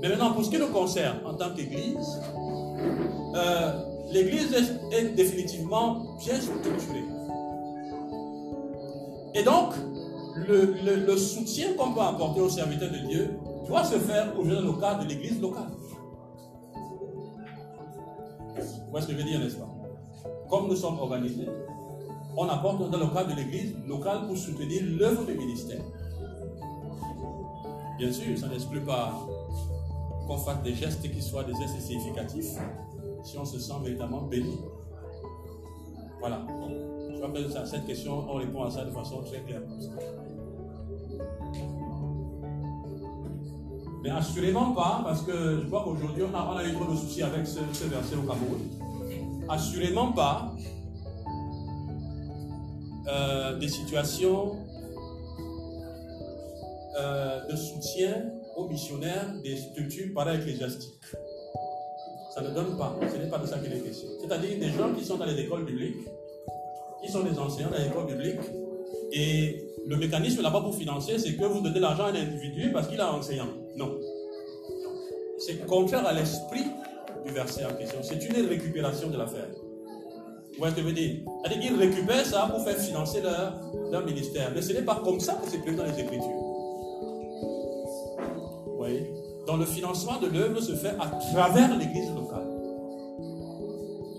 Mais maintenant, pour ce qui nous concerne en tant qu'Église, euh, l'Église est, définitivement bien structurée. Et donc, le, soutien qu'on peut apporter aux serviteurs de Dieu doit se faire au le cadre de l'Église locale. Vous voyez ce que je veux dire, n'est-ce pas? Comme nous sommes organisés, on apporte dans le cadre de l'église locale pour soutenir l'œuvre du ministère. Bien sûr, ça n'exclut pas qu'on fasse des gestes qui soient des gestes significatifs si on se sent véritablement béni. Voilà. Je crois que cette question, on répond à ça de façon très claire. Mais assurément pas, parce que je vois qu'aujourd'hui, on a, a eu trop de soucis avec ce, verset au Cameroun. Assurément pas euh, des situations euh, de soutien aux missionnaires des structures para-ecclésiastiques. Ça ne donne pas, ce n'est pas de ça qu'il est question. C'est-à-dire des gens qui sont dans les écoles bibliques, qui sont des enseignants dans les écoles bibliques, et le mécanisme là-bas pour financer, c'est que vous donnez l'argent à un individu parce qu'il est enseignant. Non. C'est contraire à l'esprit du verset en question. C'est une récupération de l'affaire. Vous voyez ce que je veux dire? C'est-à-dire qu'ils récupèrent ça pour faire financer leur, leur ministère. Mais ce n'est pas comme ça que c'est prévu dans les Écritures. Vous voyez? Donc le financement de l'œuvre se fait à travers l'église locale.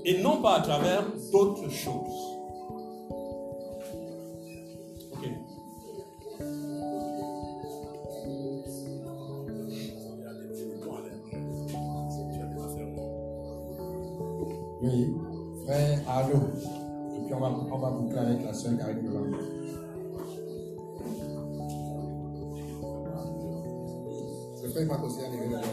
Et non pas à travers d'autres choses. Oui, frère Arnaud. Et puis on va, on va boucler avec la soeur Karine Yolande. Le frère Marc aussi a levé la main.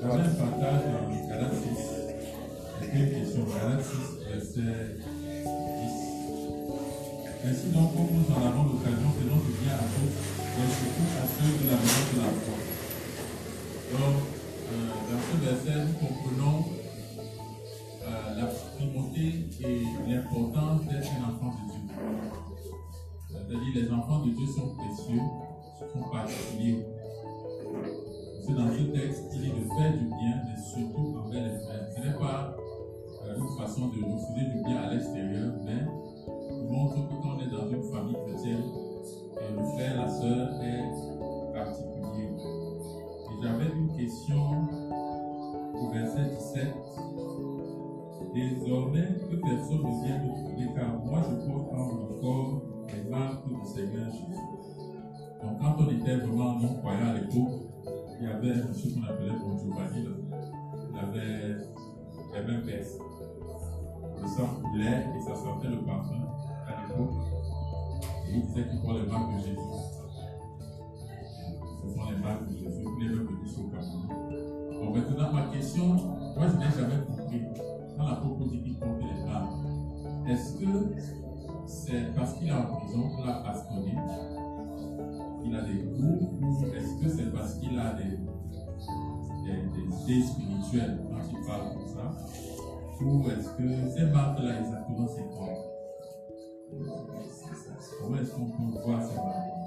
J'avais un partage en Galates 6. Deux questions. Galates 6, verset 10. Ainsi donc, comme nous en avons l'occasion, faisons du bien à tous, mais surtout à ceux de la maison de la foi. Donc, euh, dans ce verset, nous comprenons euh, la primauté et l'importance d'être un enfant de Dieu. C'est-à-dire, les enfants de Dieu sont précieux, sont particuliers. C'est dans ce texte, il est de faire du bien, mais surtout envers les frères. Ce n'est pas euh, une façon de refuser du bien à l'extérieur, mais il montre que quand on est dans une famille chrétienne, le frère, la sœur est particulier. J'avais une question au verset 17. Désormais, que personne ne vienne me trouver, car moi je porte en mon corps les marques du Seigneur Jésus. Donc quand on était vraiment non-croyant à l'époque, il y avait un monsieur qu'on appelait Bon Giovanni, il avait les mêmes vestes. Le sang coulait et ça sentait le parfum à l'époque. Et il disait qu'il prend les marques de Jésus. Ce les de Jésus. Bon, maintenant, ma question, moi je n'ai jamais compris. Quand l'apôtre dit qu'il porte les est-ce que c'est parce qu'il est en prison qu'on l'a bastonné il a des goûts ou est-ce que c'est parce qu'il a des, des, des idées spirituelles quand il parle comme ça Ou est-ce que ces marques-là exactement c'est quoi? Comment est-ce qu'on peut voir ces marques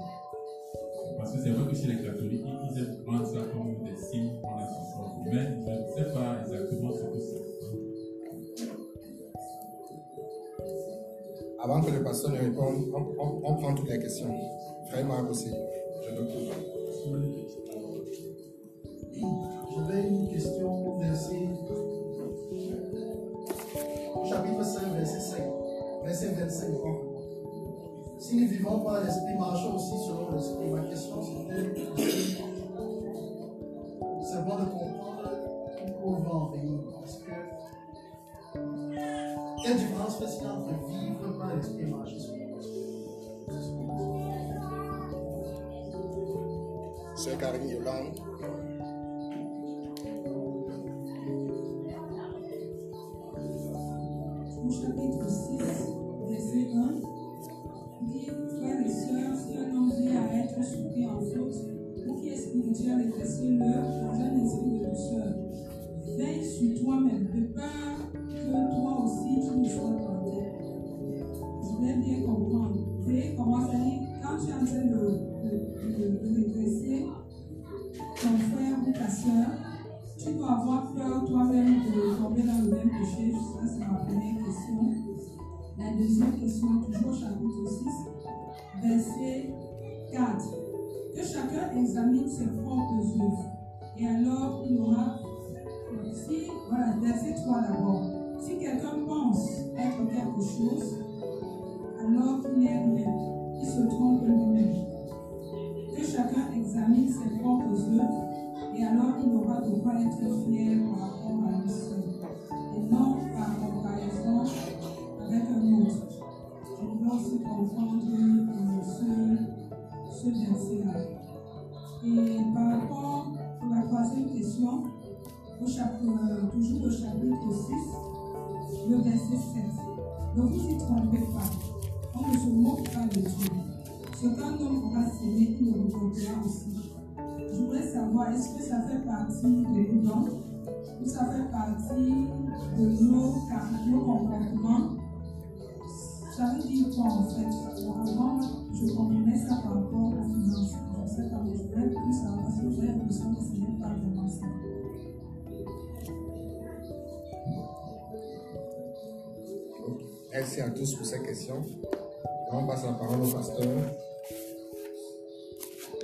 Parce que c'est vrai que chez les catholiques, ils aiment prendre ça comme des signes qu'on a soi. Mais je ne sais pas exactement ce que c'est. Avant que le pasteur ne réponde, on, on- on prend toutes les questions. Frère Marc aussi. Je le trouve. J'avais une question, verset. Chapitre 5, verset 5. Verset 25. pardon. Si nous vivons par l'esprit, marchons aussi selon l'esprit. Ma question c'était c'est bon de comprendre où va en venir. Parce que quelle différence fait-il entre vivre par l'esprit et marcher selon l'esprit Sœur Karine Yolande. Alors il aura de quoi être fier ça fait partie de nos, nos comportements. J'avais dit quoi en fait Avant, je comprenais ça par rapport aux finances. Je sais pas, je voulais plus savoir parce que j'ai l'impression que ce n'est pas vraiment ça. Merci à tous pour ces questions. On passe la parole au pasteur.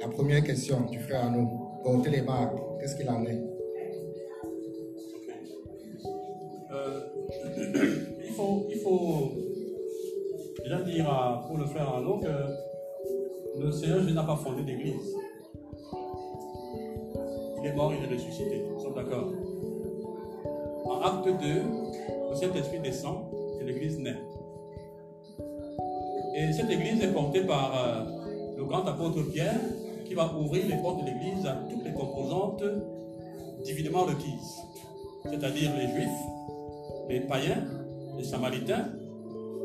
La première question du frère Arnaud, porter les marques, qu'est-ce qu'il en est? Euh, il, faut, il faut déjà dire à- pour le frère Arnaud que le Seigneur Jésus n'a pas fondé d'église. Il est mort, il est ressuscité. Nous sommes d'accord. En acte 2, le Saint-Esprit descend et l'église naît. Et cette église est portée par euh, le grand apôtre Pierre qui va ouvrir les portes de l'église à toutes les composantes divinement requises, c'est-à-dire les juifs, les païens, les samaritains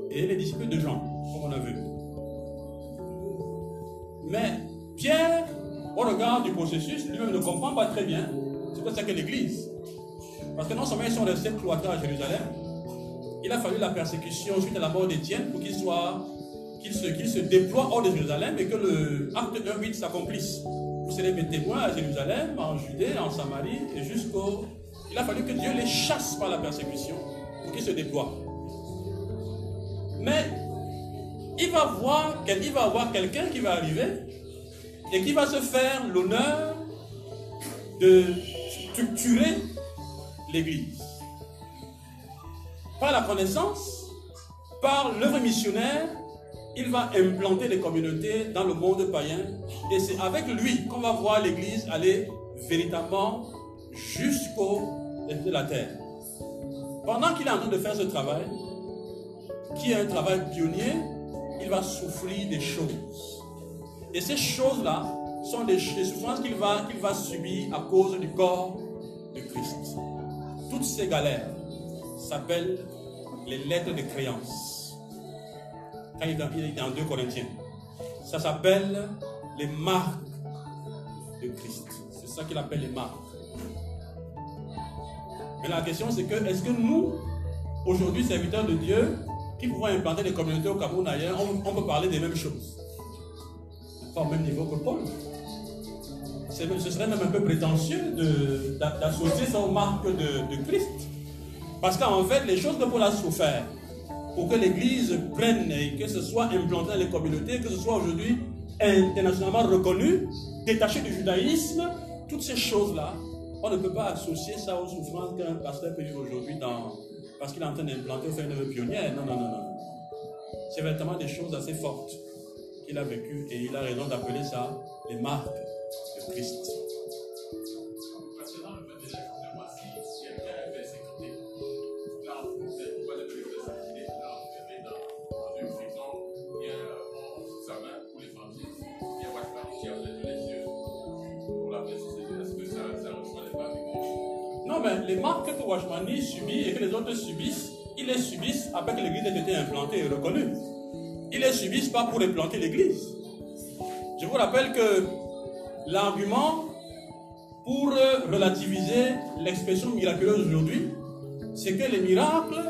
et les disciples de Jean, comme on a vu. Mais Pierre, au regard du processus, lui-même ne comprend pas très bien ce que c'est que l'Église. Parce que non seulement ils sont restés cloîtrés à Jérusalem, il a fallu la persécution suite à la mort d'Étienne pour qu'il soit, qu'il se, se déploie hors de Jérusalem et que le acte 1.8 s'accomplisse. Vous serez mes témoins à Jérusalem, en Judée, en Samarie et jusqu'au... Il a fallu que Dieu les chasse par la persécution qu'ils se déploient. Mais il va voir, va avoir quelqu'un qui va arriver et qui va se faire l'honneur de structurer l'Église. Par la connaissance, par l'œuvre missionnaire, il va implanter les communautés dans le monde païen. Et c'est avec lui qu'on va voir l'Église aller véritablement jusqu'au de la terre. Pendant qu'il est en train de faire ce travail, qui est un travail pionnier, il va souffrir des choses. Et ces choses-là sont des, souffrances qu'il va, qu'il va subir à cause du corps de Christ. Toutes ces galères s'appellent les lettres de créance. Quand il est dans 2 Corinthiens, ça s'appelle les marques de Christ. C'est ça qu'il appelle les marques. Mais la question c'est que, est-ce que nous, aujourd'hui, serviteurs de Dieu, qui pouvons implanter des communautés au Cameroun ailleurs, on, peut parler des mêmes choses? Pas au même niveau que Paul. Ce serait même un peu prétentieux d'associer ça aux marques de, de Christ. Parce qu'en fait, les choses que Paul a souffert pour que l'Église prenne et que ce soit implanté dans les communautés, que ce soit aujourd'hui internationalement reconnu, détaché du judaïsme, toutes ces choses-là, on ne peut pas associer ça aux souffrances qu'un pasteur peut vivre aujourd'hui dans, parce qu'il est en train d'implanter faire une œuvre pionnière. Non, non, non, non. C'est véritablement des choses assez fortes qu'il a vécues et il a raison d'appeler ça les marques de Christ. Washmani subit et que les autres subissent, ils les subissent après que l'église ait été implantée et reconnue. Ils les subissent pas pour implanter l'église. Je vous rappelle que l'argument pour euh, relativiser l'expression miraculeuse aujourd'hui, c'est que les miracles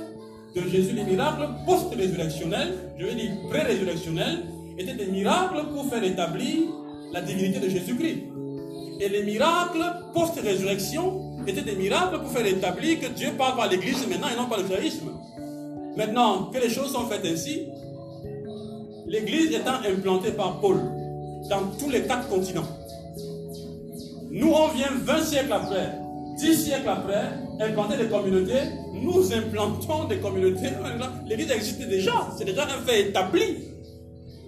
de Jésus, les miracles post-résurrectionnels, je veux dire pré-résurrectionnels, étaient des miracles pour faire établir la divinité de Jésus-Christ. Et les miracles post-résurrection étaient des miracles pour faire établir que Dieu parle par l'Église maintenant et non par le judaïsme. Maintenant que les choses sont faites ainsi, l'Église étant implantée par Paul dans tous les quatre continents, nous on vient 20 siècles après, 10 siècles après, implanter des communautés, nous implantons des communautés. L'Église existait déjà, c'est déjà un fait établi.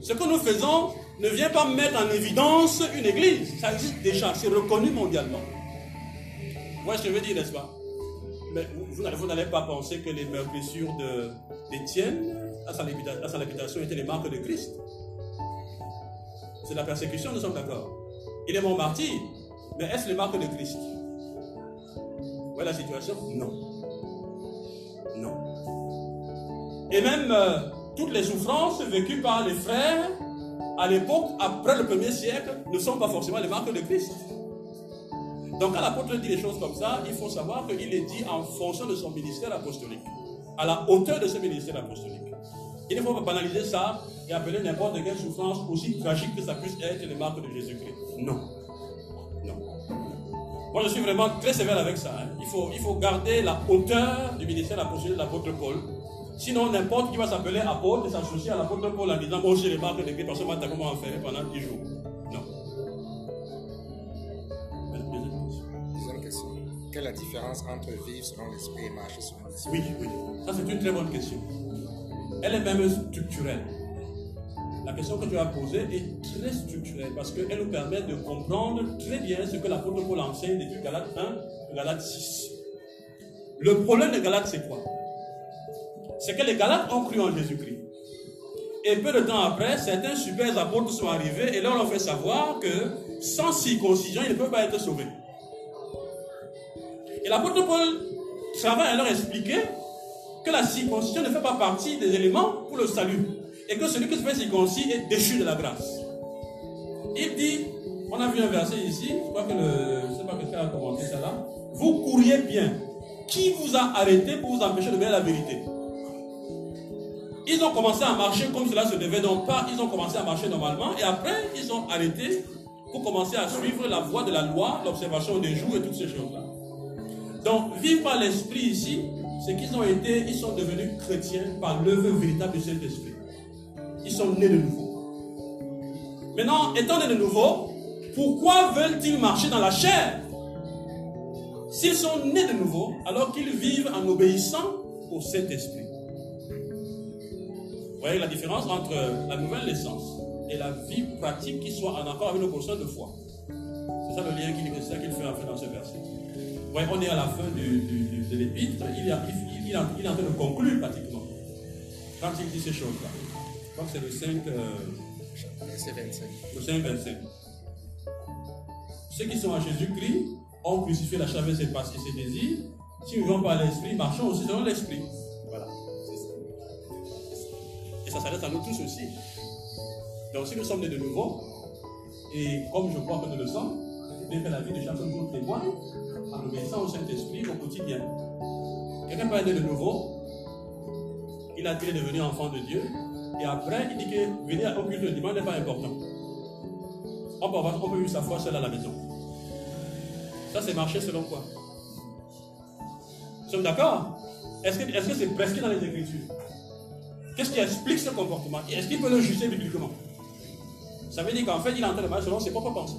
Ce que nous faisons ne vient pas mettre en évidence une église. Ça existe déjà, c'est reconnu mondialement. Voyez ce que je veux dire, n'est-ce pas? Mais vous, n'allez- pas penser que les meurtrissures d'Étienne à sa lapidation étaient les marques de Christ. C'est la persécution, nous sommes d'accord. Il est mon martyr, mais est-ce les marques de Christ? Vous voyez la situation? Non. Non. Et même euh, toutes les souffrances vécues par les frères à l'époque, après le premier siècle, ne sont pas forcément les marques de Christ. Donc quand l'apôtre dit des choses comme ça, il faut savoir qu'il est dit en fonction de son ministère apostolique, à la hauteur de ce ministère apostolique. Il ne faut pas banaliser ça et appeler n'importe quelle souffrance aussi tragique que ça puisse être les marques de Jésus-Christ. Non. Non. Moi, je suis vraiment très sévère avec ça. hein. Il, faut, il faut garder la hauteur du ministère apostolique de l'apôtre Paul Sinon, n'importe qui va s'appeler apôtre et s'associer à l'apôtre Paul en disant Bon, j'ai les marques de Christ, parce que moi, comment enfermer pendant 10 jours. Quelle est la différence entre vivre selon l'esprit et marcher selon l'esprit? Oui, oui. Ça, c'est une très bonne question. Elle est même structurelle. La question que tu as posée est très structurelle parce qu'elle nous permet de comprendre très bien ce que l'apôtre Paul enseigne depuis Galates 1 Galates 6. Le problème de Galates, c'est quoi? C'est que les Galates ont cru en Jésus-Christ. Et peu de temps après, certains super apôtres sont arrivés et leur fait savoir que sans circoncision, ils ne peuvent pas être sauvés. Et l'apôtre Paul travaille à leur expliquer que la circoncision ne fait pas partie des éléments pour le salut. Et que celui qui se fait circoncis est déchu de la grâce. Il dit, on a vu un verset ici, je crois que le, je ne sais pas quelqu'un a commenté ça là. Vous couriez bien. Qui vous a arrêté pour vous empêcher de dire la vérité? Ils ont commencé à marcher comme cela se devait donc pas. Ils ont commencé à marcher normalement et après ils ont arrêté pour commencer à suivre la voie de la loi, l'observation des jours et toutes ces choses-là. Donc, vivre par l'esprit ici, c'est qu'ils ont été, ils sont devenus chrétiens par l'œuvre véritable du Saint-Esprit. Ils sont nés de nouveau. Maintenant, étant nés de nouveau, pourquoi veulent-ils marcher dans la chair? S'ils sont nés de nouveau, alors qu'ils vivent en obéissant au Saint-Esprit. Vous voyez la différence entre la nouvelle naissance et la vie pratique qui soit en accord avec nos consciences de foi. C'est ça le lien qu'il qu qu'il fait dans ce verset. Ouais, on est à la fin du, du, de l'épître, il, a, il, il, il, est en train de conclure pratiquement. Quand il dit ces choses-là. Je crois que c'est le 5, euh, Verset 25. le 5, 25. Ceux qui sont à Jésus-Christ ont crucifié la chair avec ses passions et ses désirs. Si nous vivons par l'esprit, marchons aussi selon l'esprit. Voilà. Et ça s'adresse à nous tous aussi. Donc si nous sommes nés de nouveau, et comme je crois que nous le sommes, que la vie de chaque jour témoigne, en obéissant au Saint-Esprit au quotidien. Quelqu'un peut être de nouveau, il a dit devenir enfant de Dieu, et après il dit que venir au culte le dimanche n'est pas important. On peut, avoir, on peut vivre sa foi seul à la maison. Ça, c'est marcher selon quoi? Nous sommes d'accord? Est-ce que c'est -ce prescrit dans les Écritures? Qu'est-ce qui explique ce comportement? Est-ce qu'il peut le juger bibliquement? Ça veut dire qu'en fait, il est en train de selon ses propres pensées.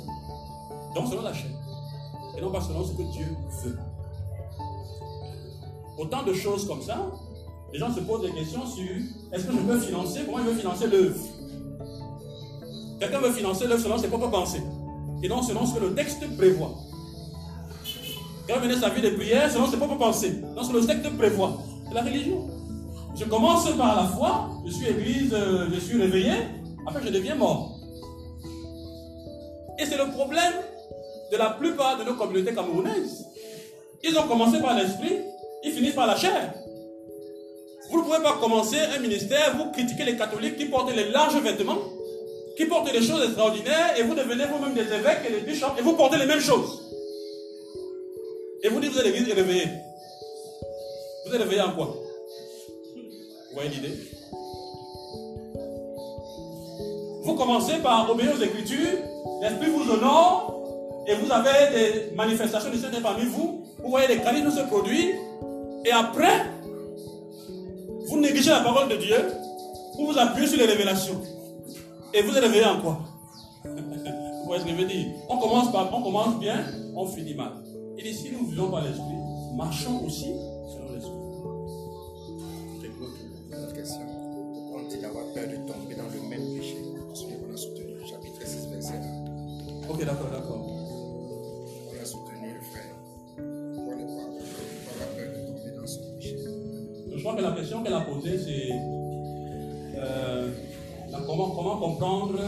Donc, selon la chair. Et non pas selon ce que Dieu veut. Autant de choses comme ça, les gens se posent des questions sur est-ce que je peux financer? Comment je veux financer l'œuvre? Quelqu'un veut financer l'œuvre selon ses propres pensées. Et non selon ce que le texte prévoit. Quelqu'un mener sa vie de prière selon ses propres pensées. Non ce que le texte prévoit. C'est la religion. Je commence par la foi, je suis église, euh, je suis réveillé, après je deviens mort. Et c'est le problème de la plupart de nos communautés camerounaises. Ils ont commencé par l'esprit, ils finissent par la chair. Vous ne pouvez pas commencer un ministère, vous critiquez les catholiques qui portent les larges vêtements, qui portent des choses extraordinaires, et vous devenez vous-même des évêques et des bishops, et vous portez les mêmes choses. Et vous dites vous êtes l'église réveillée. Vous êtes réveillé en quoi? Vous voyez l'idée? Vous commencez par obéir aux Écritures, l'Esprit vous honore, et vous avez des manifestations du Seigneur parmi vous, vous voyez les charismes se produire, et après, vous négligez la parole de Dieu, vous vous appuyez sur les révélations. Et vous êtes réveillé en quoi? <laughs> Vous voyez ce que je veux dire? On commence, par, on commence bien, on finit mal. Il dit si nous vivons par l'esprit, marchons aussi comprendre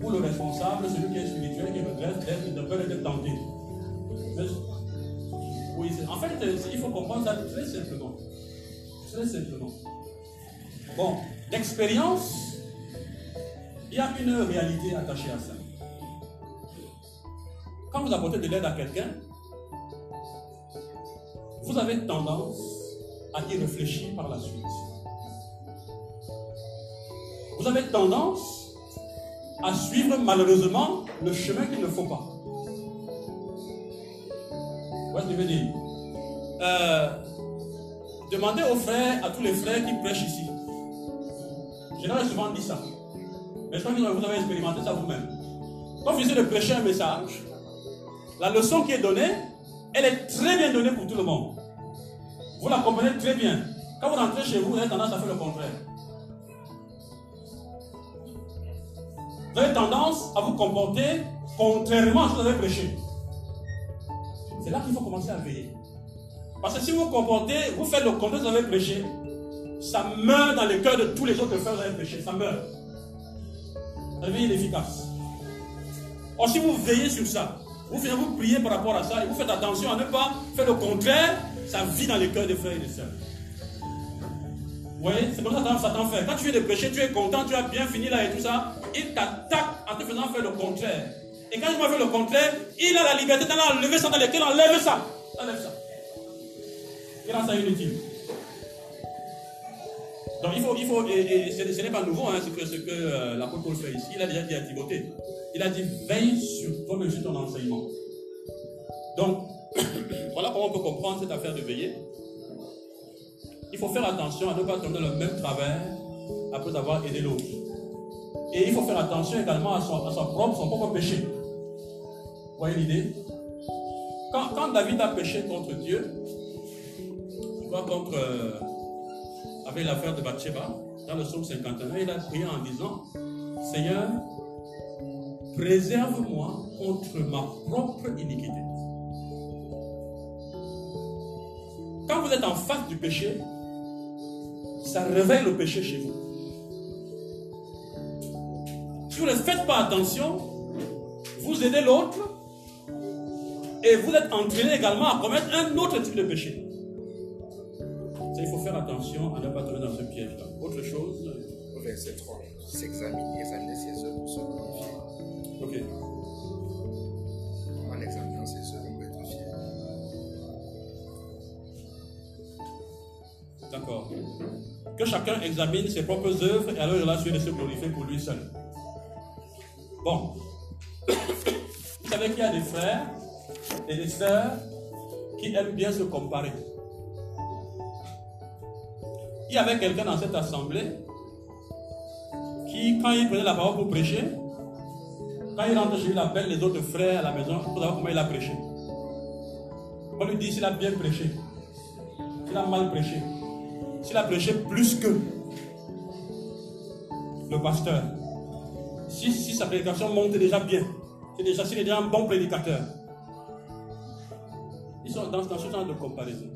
pour le responsable, celui qui est spirituel, qui veut d'être- de peur d'être tenté. Oui, en fait, il faut comprendre ça très simplement. Très simplement. Bon, l'expérience, il y a une réalité attachée à ça. Quand vous apportez de l'aide à quelqu'un, vous avez tendance à y réfléchir par la suite. Vous avez tendance à suivre malheureusement le chemin qu'il ne faut pas. Vous voyez ce que je veux dire? Euh, demandez aux frères, à tous les frères qui prêchent ici. Je leur ai souvent dit ça. Mais je crois que vous avez expérimenté ça vous-même. Quand vous essayez de prêcher un message, la leçon qui est donnée, elle est très bien donnée pour tout le monde. Vous la comprenez très bien. Quand vous rentrez chez vous, vous avez tendance à faire le contraire. Vous avez tendance à vous comporter contrairement à ce que vous avez prêché. C'est là qu'il faut commencer à veiller. Parce que si vous vous comportez, vous faites le contraire que vous avez prêché, ça meurt dans le cœur de tous les autres que vous avez prêché. Ça meurt. Ça devient inefficace. Or, si vous veillez sur ça, vous venez vous prier par rapport à ça et vous faites attention à ne pas faire le contraire, ça vit dans les cœurs des frères et des sœurs. Voyez, c'est comme ça que Satan fait. Quand tu viens de prêcher, tu es content, tu as bien fini là et tout ça, il t'attaque en te faisant faire le contraire. Et quand je vais faire le contraire, il a la liberté d'aller enlever ça dans lequel enlève ça. Enlève ça. Il rend ça inutile. Donc il faut, il faut et, et ce, n'est pas nouveau hein, ce que, ce que euh, l'apôtre Paul fait ici. Il a déjà dit à Timothée. Il a dit veille sur toi-même sur ton enseignement. Donc <clears throat> voilà comment on peut comprendre cette affaire de veiller. Il faut faire attention à ne pas tomber le même travers après avoir aidé l'autre. Et il faut faire attention également à son, propre, son propre péché. Vous voyez l'idée? Quand, David a péché contre Dieu, contre, euh, avec l'affaire de Bathsheba, dans le psaume 51, il a prié en disant, Seigneur, préserve-moi contre ma propre iniquité. Quand vous êtes en face du péché, ça réveille le péché chez vous. Si vous ne faites pas attention, vous aidez l'autre et vous êtes entraîné également à commettre un autre type de péché. il faut faire attention à ne pas tomber dans ce piège-là. Autre chose. Verset 3. S'examiner, examiner ses œuvres pour se glorifier. Ok. D'accord. Que chacun examine ses propres œuvres et alors il a de se glorifier pour lui seul. Bon. <coughs> Vous savez qu'il y a des frères et des sœurs qui aiment bien se comparer. Il y avait quelqu'un dans cette assemblée qui, quand il prenait la parole pour prêcher, quand il rentre chez lui, il appelle les autres frères à la maison pour savoir comment il a prêché. On lui dit s'il a bien prêché, s'il a mal prêché. S'il a prêché plus que le pasteur, si, sa prédication monte déjà bien, c'est déjà, s'il est déjà un bon prédicateur, ils sont dans, ce genre de comparaison.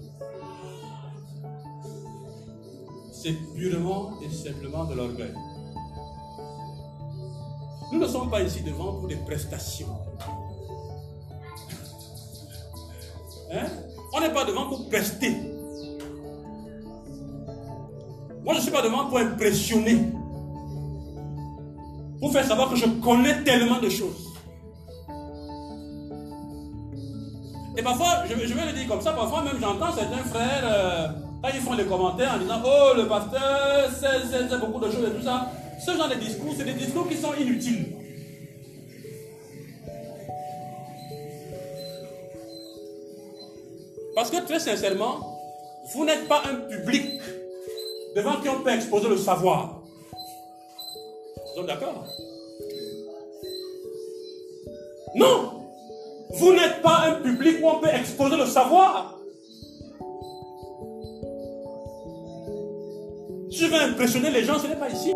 C'est purement et simplement de l'orgueil. Nous ne sommes pas ici devant pour des prestations. Hein? On n'est pas devant pour prester. Moi, je ne suis pas devant pour impressionner. Pour faire savoir que je connais tellement de choses. Et parfois, je, vais le dire comme ça, parfois même j'entends certains frères, euh, quand ils font les commentaires en disant Oh, le pasteur, c'est beaucoup de choses et tout ça. Ce genre de discours, c'est des discours qui sont inutiles. Parce que très sincèrement, vous n'êtes pas un public devant qui on peut exposer le savoir. Vous êtes d'accord? Non Vous n'êtes pas un public où on peut exposer le savoir. Si je veux impressionner les gens, ce n'est pas ici.